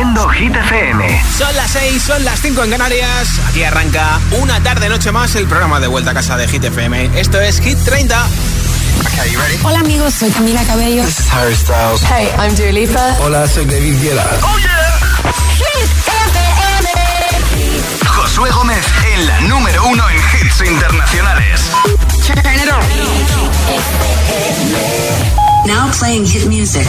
Haciendo Hit FM. Son las 6, son las 5 en Canarias. Aquí arranca una tarde, noche más el programa de vuelta a casa de Hit FM. Esto es Hit 30. Okay, ready? Hola amigos, soy Camila Cabello. This is Harry Styles. Hey, I'm Dua Lipa. Hola, soy David Guetta. ¡Oh, yeah! Hit FM. Josué Gómez en la número uno en hits internacionales. Turn it on. Now playing hit music.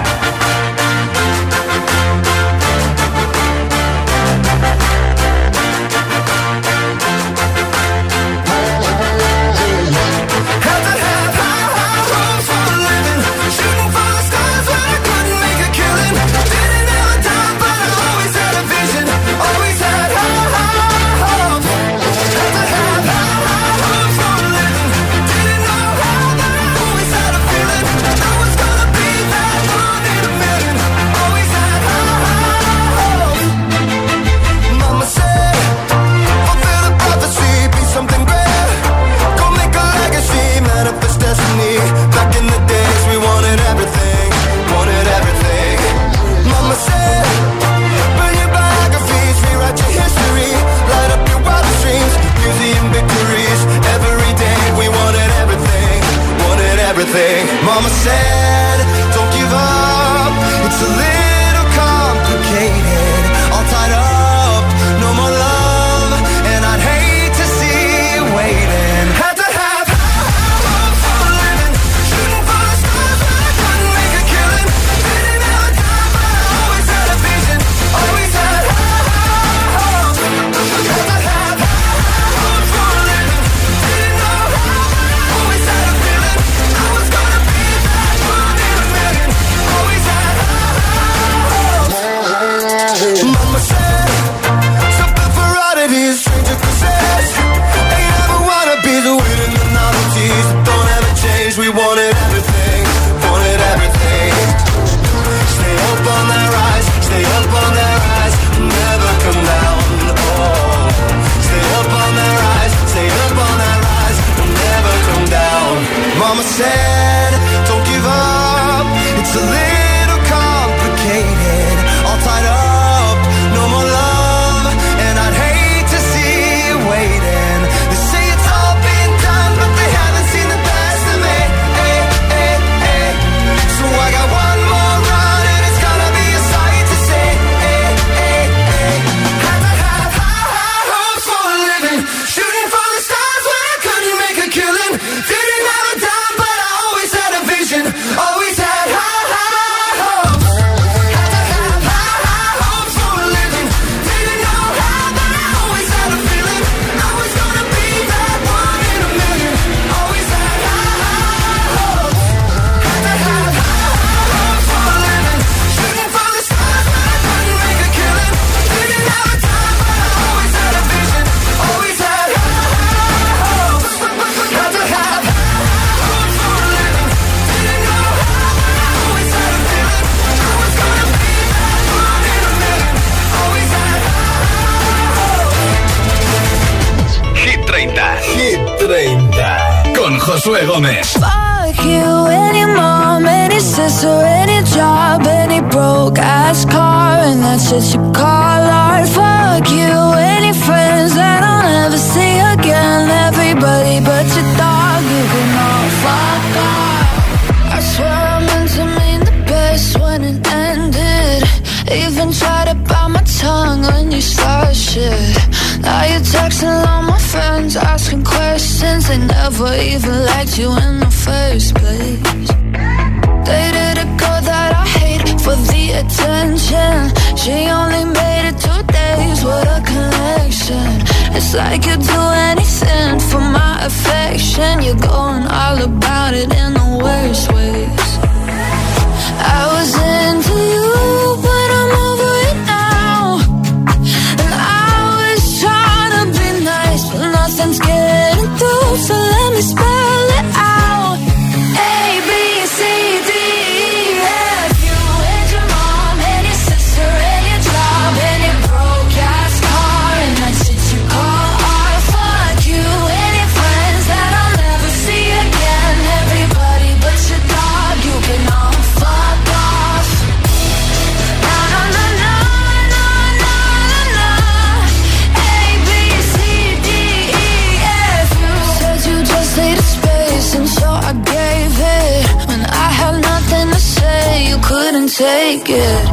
Take it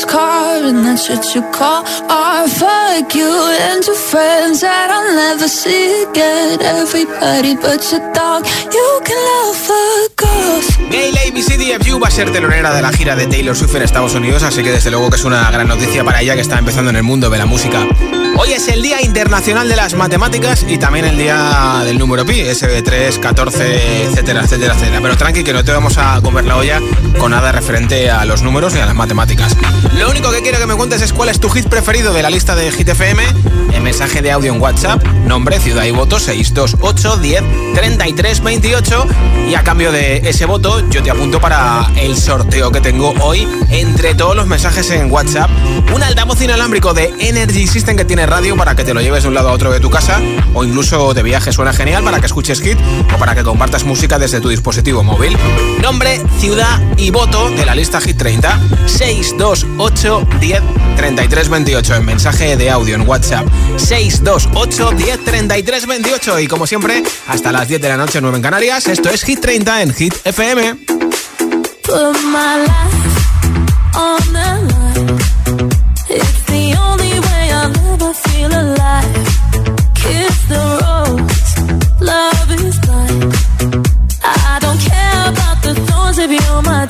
ass car and that's off. Gail ABCDFU va a ser telonera de la gira de Taylor Swift en Estados Unidos, así que desde luego que es una gran noticia para ella que está empezando en el mundo de la música. Hoy es el Día Internacional de las Matemáticas y también el Día del número pi, SB3, 14, etcétera, etcétera, etcétera. Pero tranqui que no te vamos a comer la olla con nada referente a los números ni a las matemáticas. Lo único que quiero que me cuentes es cuál es tu hit preferido de la lista de Hit FM en mensaje de audio en WhatsApp, nombre, ciudad y voto 628 10 33 28 y a cambio de ese voto yo te apunto para el sorteo que tengo hoy entre todos los mensajes en WhatsApp, un altavoz inalámbrico de Energy System que tiene radio para que te lo lleves de un lado a otro de tu casa o incluso de viaje suena genial para que escuches hit o para que compartas música desde tu dispositivo móvil. Nombre, ciudad y voto de la lista Hit 30 628 10 33 28 en mensaje de audio en WhatsApp 628 10 33 28 y como siempre hasta las 10 de la noche 9 en Canarias esto es Hit 30 en Hit FM. Put my life on the line. It's the the thorns if you're my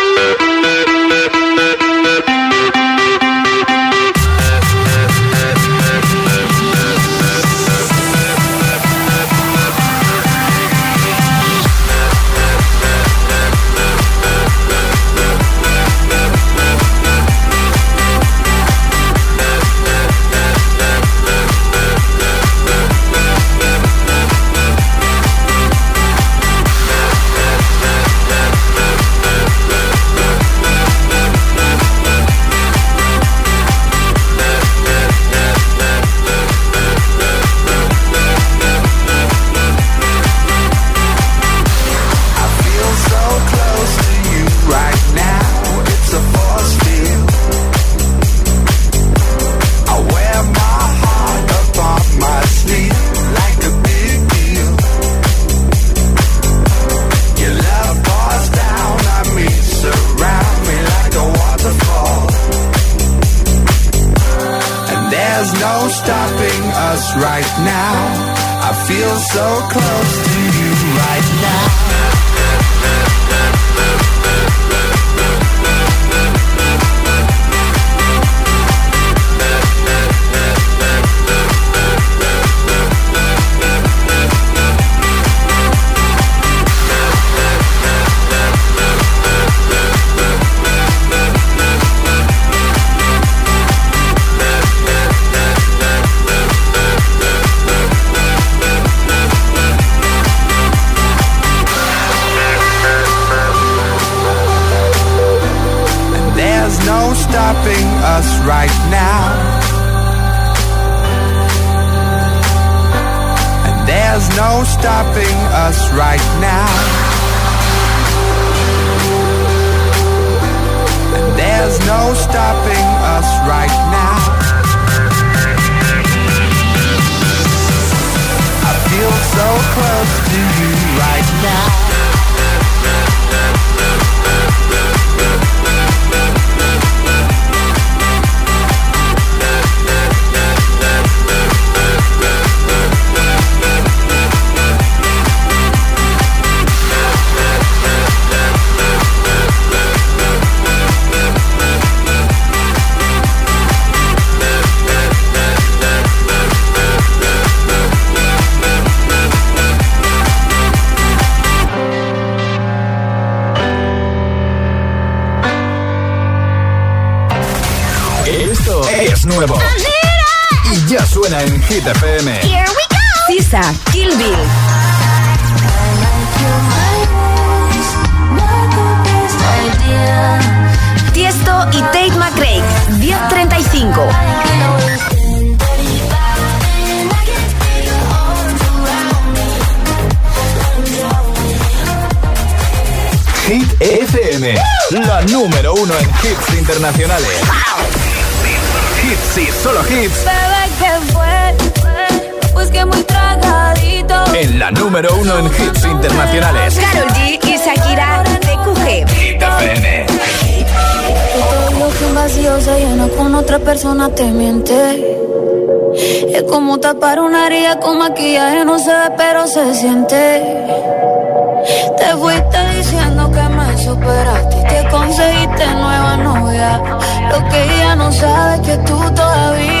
Hit FM, la número uno en hits internacionales. Hits y solo hits. pues que muy tragadito. En la número uno en hits internacionales. Carol G y Shakira TQG. Hit FM. Un vacío se llena con otra persona te miente. Es como tapar una herida con maquillaje, no se ve, pero se siente. Te fuiste diciendo que superaste te conseguiste nueva novia. Lo que ella no sabe es que tú todavía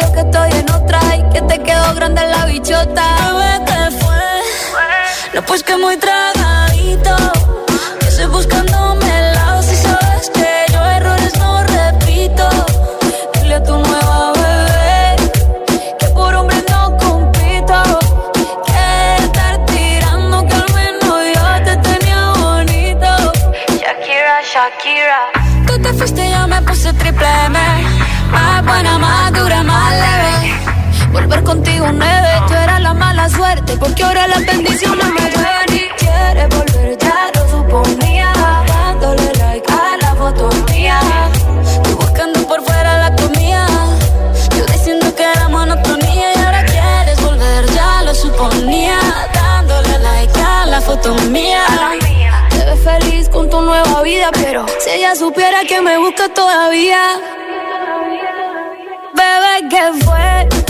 Olvidó que estoy en otra y que te quedó grande la bichota. Bebé, ¿qué fue? No, pues que muy tragadito. Que estoy buscándome Volver contigo nueve, tú eras la mala suerte. Porque ahora las bendiciones me ven y quieres volver, ya lo suponía. Dándole like a la foto mía. Tú buscando por fuera la comida. Yo diciendo que era monotonía y ahora quieres volver, ya lo suponía. Dándole like a la foto mía. Te ves feliz con tu nueva vida, pero si ella supiera que me busca todavía. Bebé, ¿qué fue?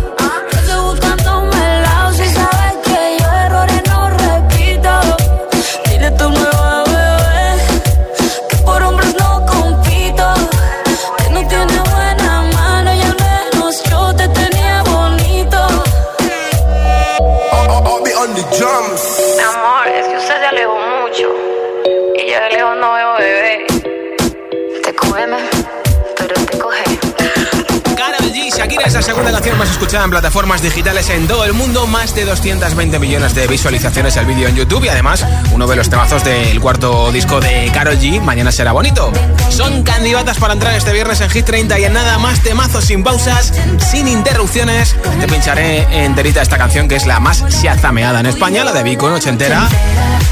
Es la segunda canción más escuchada en plataformas digitales en todo el mundo. Más de 220 millones de visualizaciones el vídeo en YouTube y además uno de los temazos del cuarto disco de Karol G, Mañana será bonito. Son candidatas para entrar este viernes en Hit 30 y en nada más temazos sin pausas, sin interrupciones. Te pincharé enterita esta canción que es la más shazameada en España, la de Vico en ochentera.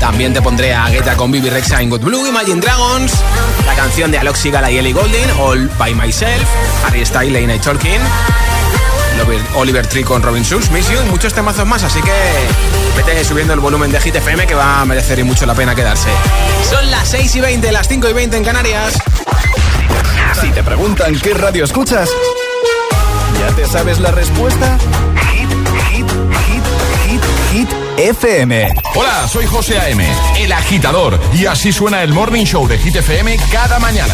También te pondré a Guetta con Bibi Rexa en Good Blue, Imagine Dragons, la canción de Aloxi Gala y Ellie Goulding, All By Myself, Harry Styles, y Tolkien, Oliver- Oliver Tree con Robin Schulz, Miss You y muchos temazos más, así que vete subiendo el volumen de Hit FM que va a merecer y mucho la pena quedarse. Son las 6 y 20, las 5 y 20 en Canarias. Si te preguntan qué radio escuchas, ¿ya te sabes la respuesta? Hit, hit, hit, hit, hit, FM. Hola, soy José A.M., el agitador, y así suena el Morning Show de Hit FM cada mañana.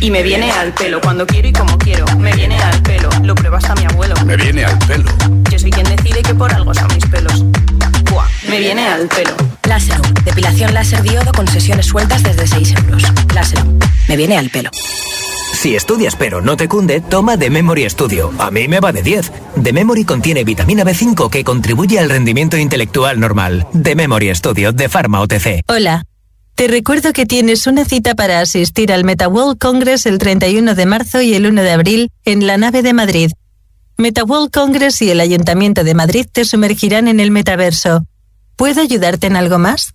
Y me viene al pelo cuando quiero y como quiero. Me viene al pelo, lo prueba hasta mi abuelo. Me viene al pelo. Yo soy quien decide que por algo son mis pelos. Buah, me viene al pelo. Láser, depilación láser diodo con sesiones sueltas desde 6 euros. Láser, me viene al pelo. Si estudias pero no te cunde, toma The Memory Studio. A mí me va de 10. The Memory contiene vitamina B5 que contribuye al rendimiento intelectual normal. The Memory Studio de Pharma OTC. Hola. Te recuerdo que tienes una cita para asistir al MetaWorld Congress el 31 de marzo y el 1 de abril en la nave de Madrid. MetaWorld Congress y el Ayuntamiento de Madrid te sumergirán en el metaverso. ¿Puedo ayudarte en algo más?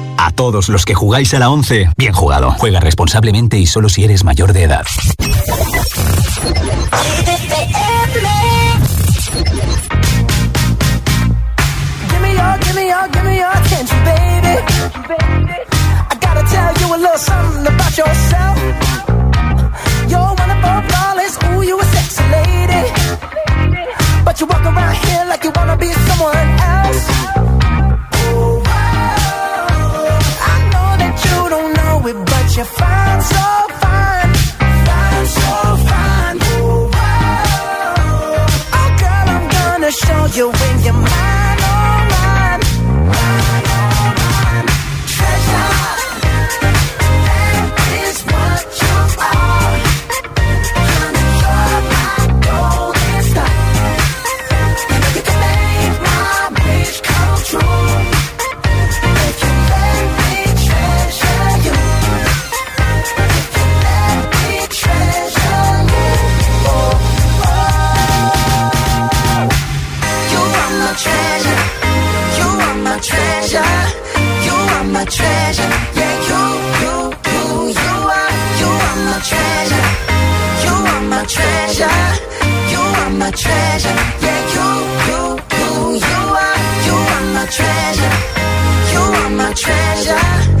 A todos los que jugáis a la 11, bien jugado. Juega responsablemente y solo si eres mayor de edad. You. way. treasure. Yeah, you, you, you, you are, you are my treasure. You are my treasure.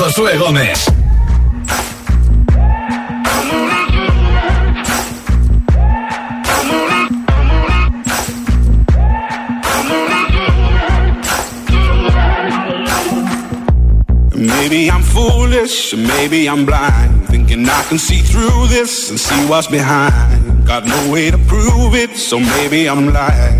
Josué Gómez. Maybe I'm foolish, maybe I'm blind, thinking I can see through this and see what's behind. Got no way to prove it, so maybe I'm lying.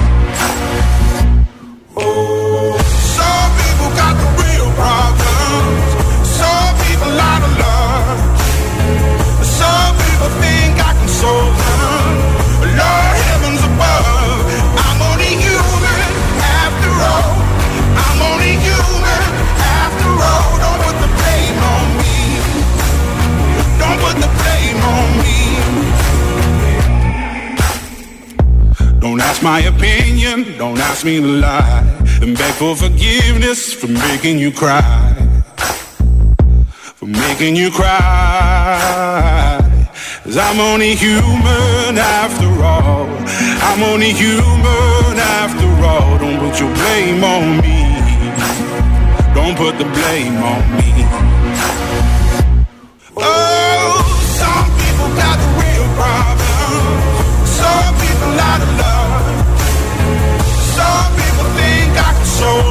Ask me to lie. And beg for forgiveness for making you cry. For making you cry. Cause I'm only human after all. I'm only human after all. Don't put your blame on me. Don't put the blame on me. Oh, some people got the real problem. Some people out I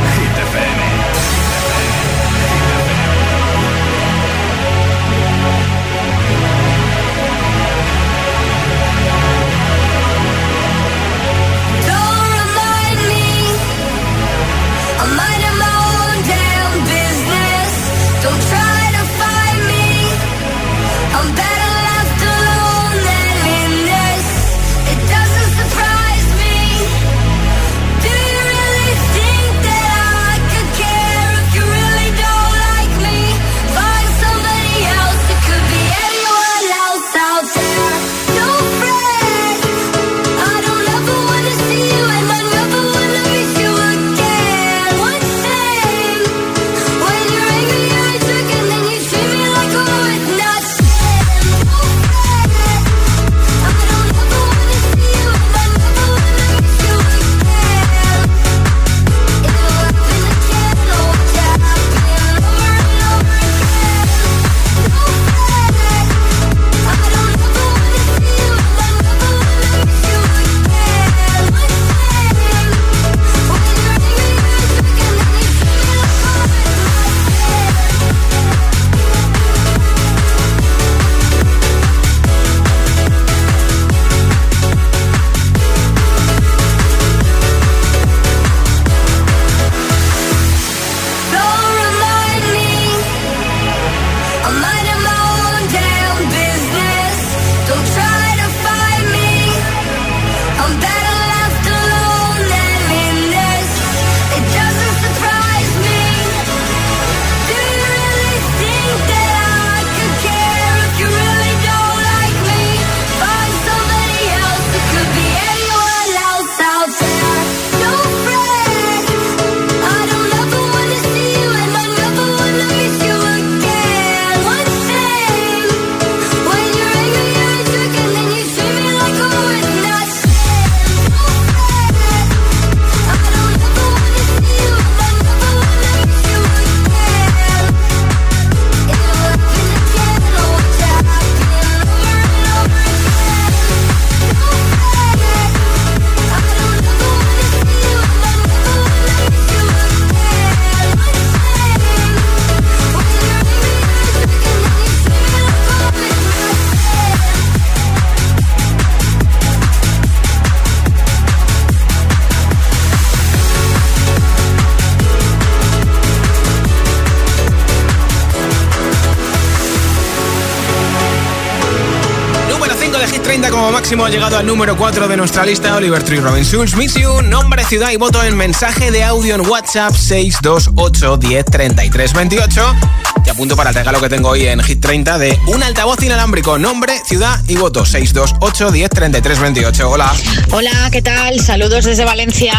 Máximo ha llegado al número 4 de nuestra lista Oliver Tree Robin Schulz, Miss You, nombre, ciudad y voto en mensaje de audio en WhatsApp 628 10 33 28. Te apunto para el regalo que tengo hoy en Hit 30 de un altavoz inalámbrico, nombre, ciudad y voto 628 10 33 28. Hola. Hola, ¿qué tal? Saludos desde Valencia.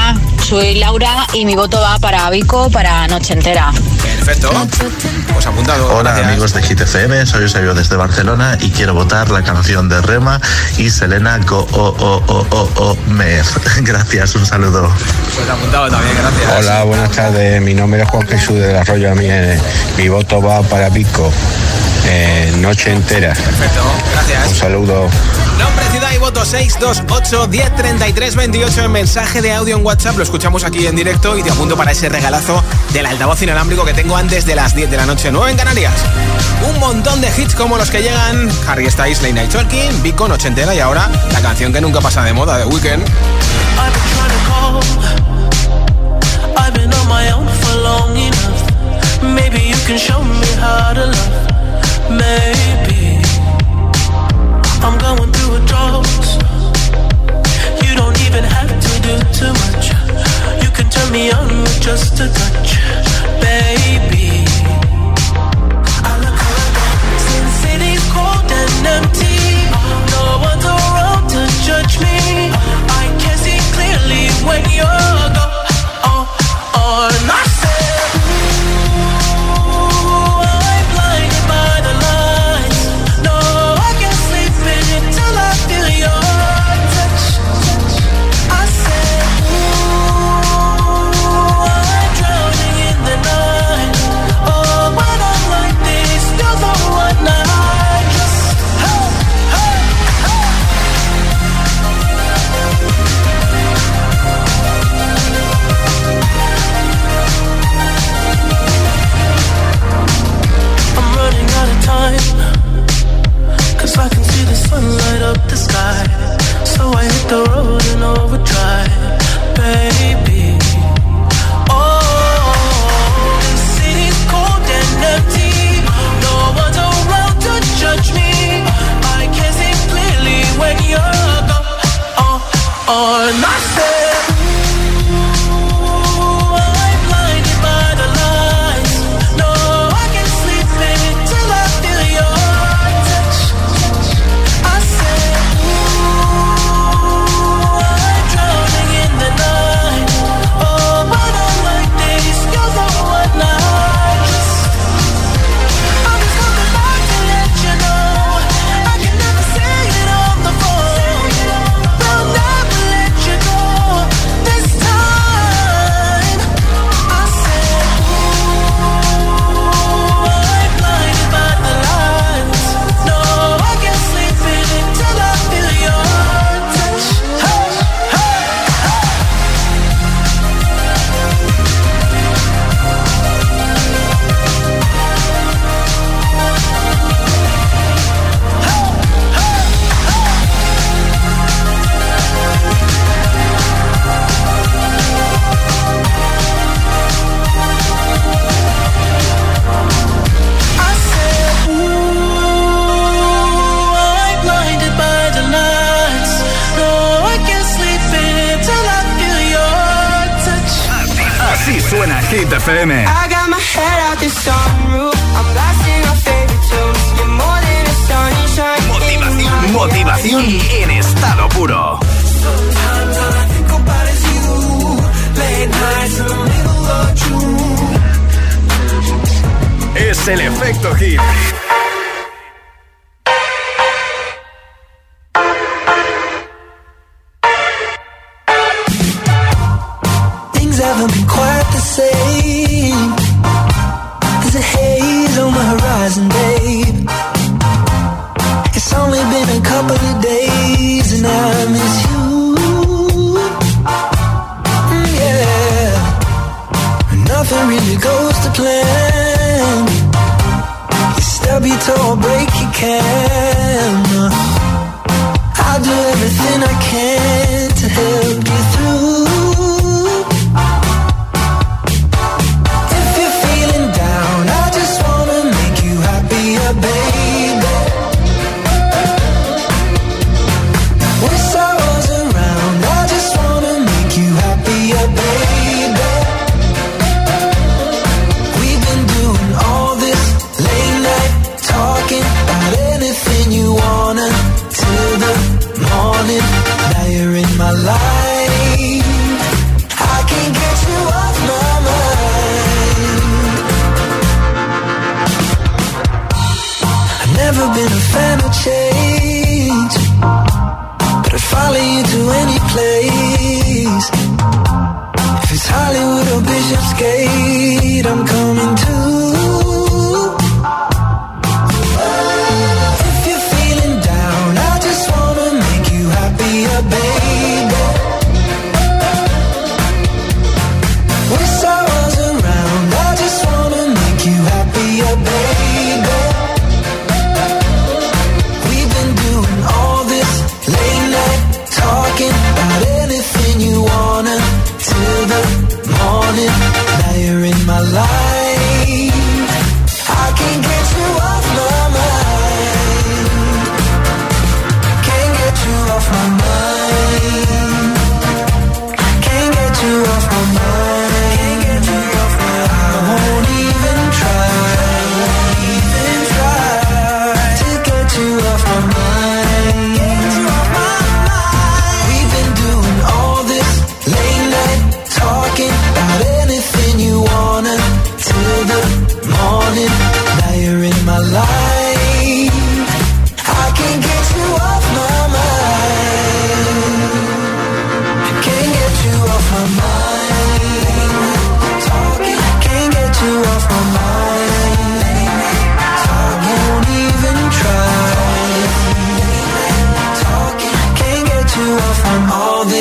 Soy Laura y mi voto va para Vico para Noche Entera. Perfecto. Pues apuntado. Hola Gracias. amigos de GTFM, soy Eusebio desde Barcelona y quiero votar la canción de Rema y Selena Go O O O O O Mer. Gracias, un saludo. Pues apuntado también, gracias. Hola, buenas tardes. Mi nombre es Juan Jesús del Arroyo Amiens. Mi voto va para Pico. Eh, noche entera. Perfecto, gracias. Un saludo. Nombre, ciudad y voto 628 10 33 28 en mensaje de audio en WhatsApp. Lo escuchamos aquí en directo y te apunto para ese regalazo del altavoz inalámbrico que tengo antes de las 10 de la noche, 9 en Canarias. Un montón de hits como los que llegan Harry Styles, Late Night Talking, Vico, Noche Entera y ahora la canción que nunca pasa de moda, de Weekend. I've been Maybe you can show me how to love. Maybe I'm going through a drought.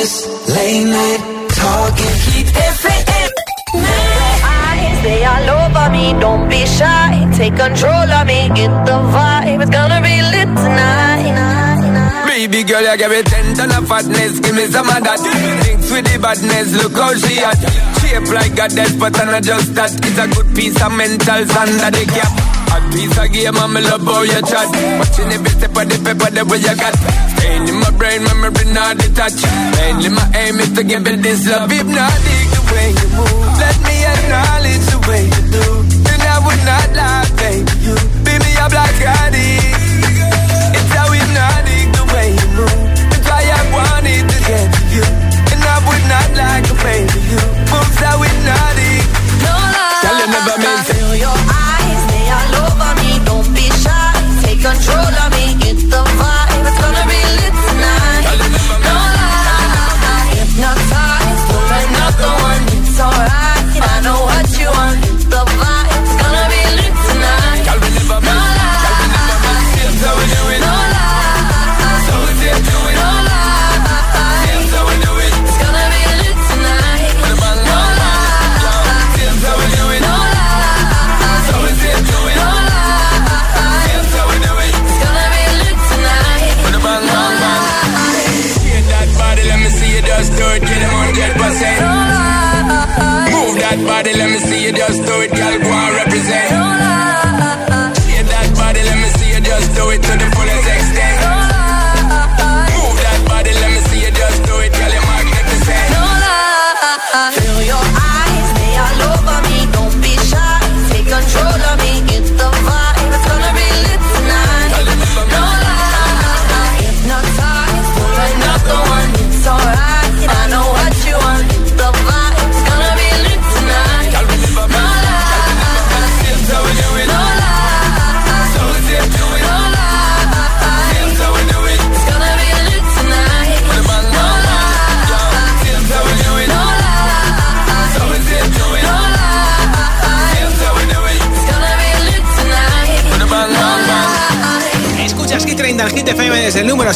this late night talking. Heat eyes, They all over me, don't be shy. Take control of me, get the vibe. It's gonna be lit tonight. Maybe. Baby girl, you give me ten ton of fatness, give me some of that. Thinks with the badness, look how she at. Shape like a death, but I'm not just that. It's a good piece of mental sand that they get hot piece of gear, mama love how you chat. Watching every step of the paper that way you got. Staying in my brain, memory not detached. Mainly my aim is to give it this love. If not, the way you move. Let me acknowledge the way you do. And I would not lie, baby. You beat me up black I did. It's how hypnotic the way you move. That's why I wanted to get to you. And I would not like to a baby. You moves how hypnotic. No lie. Tell you never meant Control.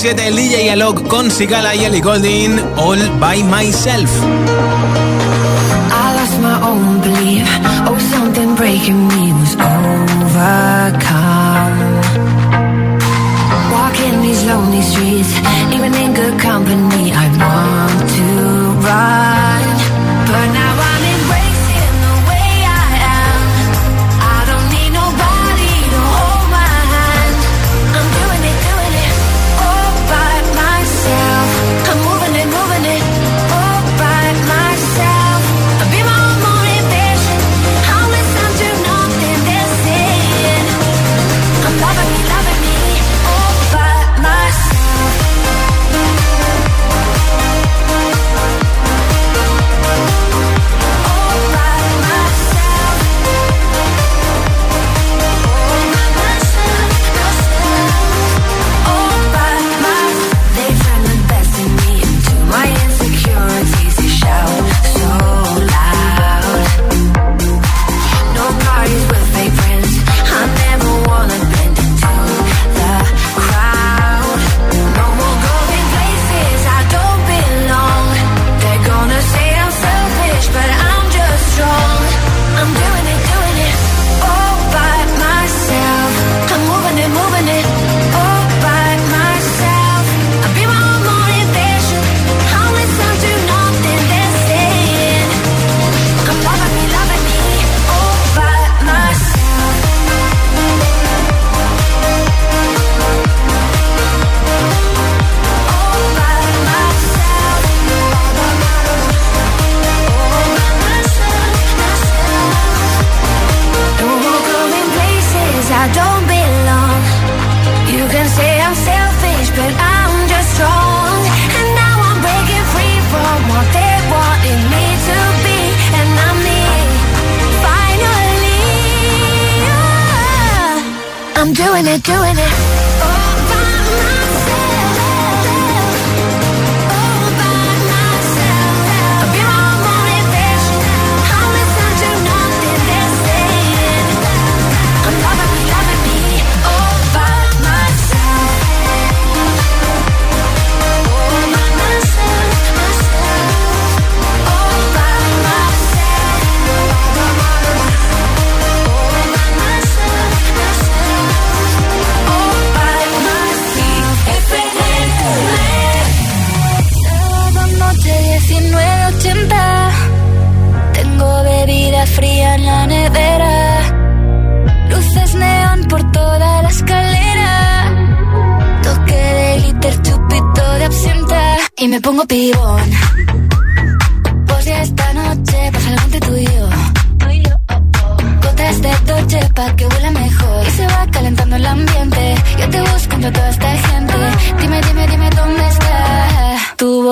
2017, el DJ con Sigala y Ellie All By Myself. I lost my own belief, oh something breaking me was overcome. These lonely streets, even in good company.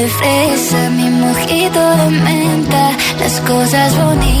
de fresa, mi mojito de menta, las cosas bonitas.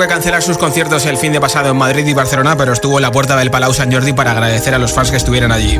que cancelar sus conciertos el fin de pasado en Madrid y Barcelona, pero estuvo en la puerta del Palau San Jordi para agradecer a los fans que estuvieran allí.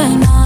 Estoy